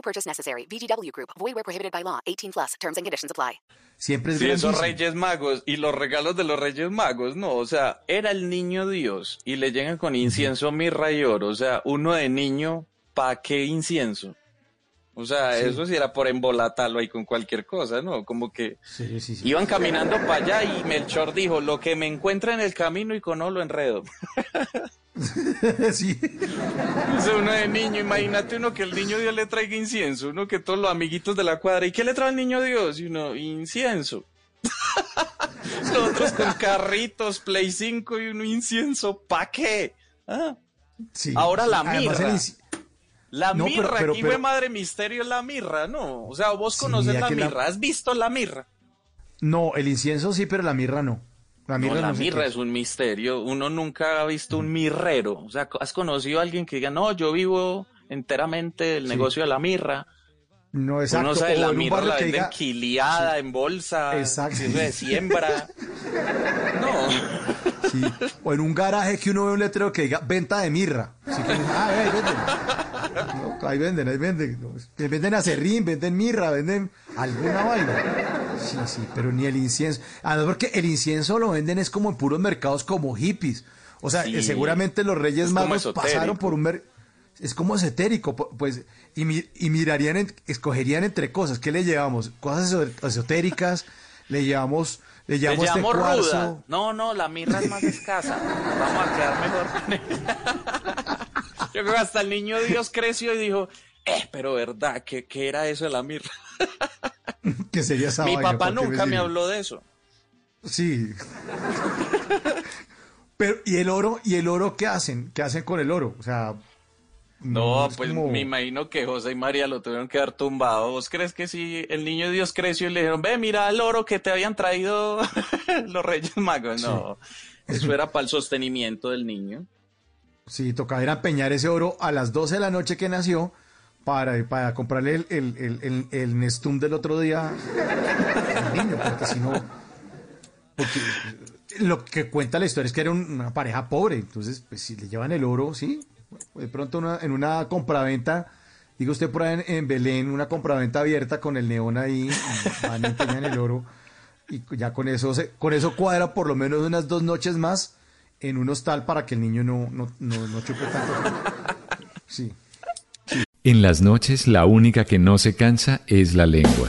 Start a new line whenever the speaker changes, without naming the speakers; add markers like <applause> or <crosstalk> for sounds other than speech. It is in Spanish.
No purchase necessary. VGW Group. Void where prohibited by law. 18 plus. Terms and conditions apply.
Siempre es
Sí, esos. Reyes Magos y los regalos de los Reyes Magos, no, o sea, era el niño Dios y le llegan con incienso, mirra y oro, o sea, uno de niño, ¿pa' qué incienso? O sea, eso sí era por embolatarlo ahí con cualquier cosa, ¿no? Como que
Sí, sí, sí.
iban caminando para allá y Melchor dijo, lo que me encuentra en el camino y con lo enredo. <laughs>
sí.
Sea, uno de niño, imagínate uno que el niño Dios le traiga incienso, uno que todos los amiguitos de la cuadra, ¿y qué le trae el niño Dios? Y uno, incienso. <laughs> los otros con carritos, Play 5 y uno incienso, ¿pa' qué? Ah. Ahora la
inci-
La
No, pero-
mirra,
pero-
aquí
pero-
fue madre misterio la mirra, ¿no? O sea, vos conoces la
la-
mirra, ¿has visto la mirra?
No, el incienso sí, pero la mirra no. La
No,
mirra
la
no sé
mirra es un misterio. Uno nunca ha visto un mirrero. O sea, ¿has conocido a alguien que diga, no, yo vivo enteramente el negocio de la mirra?
No, exacto.
Uno sabe,
o
la mirra la venden
diga-
quiliada, en bolsa,
Exacto.
eso de siembra. <laughs> no. <laughs>
sí, o en un garaje que uno ve un letrero que diga venta de mirra. Así que, ah, ahí venden. No, ahí venden, ahí venden. Venden acerrín, venden mirra, venden alguna vaina. Sí, sí, pero ni el incienso. Además, porque el incienso lo venden es como en puros mercados como hippies. O sea,
Sí.
eh, seguramente los Reyes
Es
Magos pasaron por un mer- es como esotérico, pu- pues, y, mi- y mirarían, en- escogerían entre cosas. ¿Qué le llevamos? Cosas eso- esotéricas, le llevamos, le
Le
llevamos este
llamo ruda.
cuarzo.
No, no, la mirra es más escasa. Vamos a quedar mejor con ella. <laughs> Yo creo que hasta el niño Dios creció y dijo, eh, pero verdad, ¿qué, qué era eso de la mirra? <laughs>
que sería esa
Mi
vaina,
papá
¿por qué
nunca me
sirve?
habló de eso.
Sí. <laughs> Pero, ¿y el oro? ¿Y el oro qué hacen? ¿Qué hacen con el oro? O sea.
No,
es
pues
como-
me imagino que José y María lo tuvieron que dar tumbado. ¿Vos crees que si el niño Dios creció y le dijeron, ve, mira el oro que te habían traído <laughs> los Reyes Magos? No, eso era para el sostenimiento del niño.
Sí, tocaba ir a empeñar ese oro a las 12 de la noche que nació para, para comprarle el, el, el, el, el Nestum del otro día al niño, porque si no. Porque lo que cuenta la historia es que era un- una pareja pobre, entonces, pues si le llevan el oro, sí. De pronto una- en una compraventa, diga usted por ahí en, en Belén, una compraventa abierta con el neón ahí, y <laughs> van y empeñan el oro, y ya con eso, se, con eso cuadra por lo menos unas dos noches más en un hostal para que el niño no, no, no, no chupe tanto. Sí.
En las noches la única que no se cansa es la lengua.